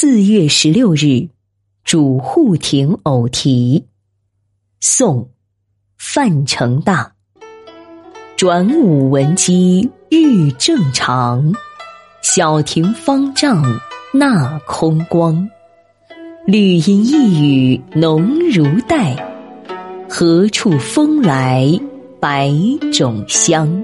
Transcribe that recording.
四月十六日，主户亭偶题，宋·范成大。转午闻鸡日正常，小庭方丈纳空光。绿阴一雨浓如黛，何处风来百种香？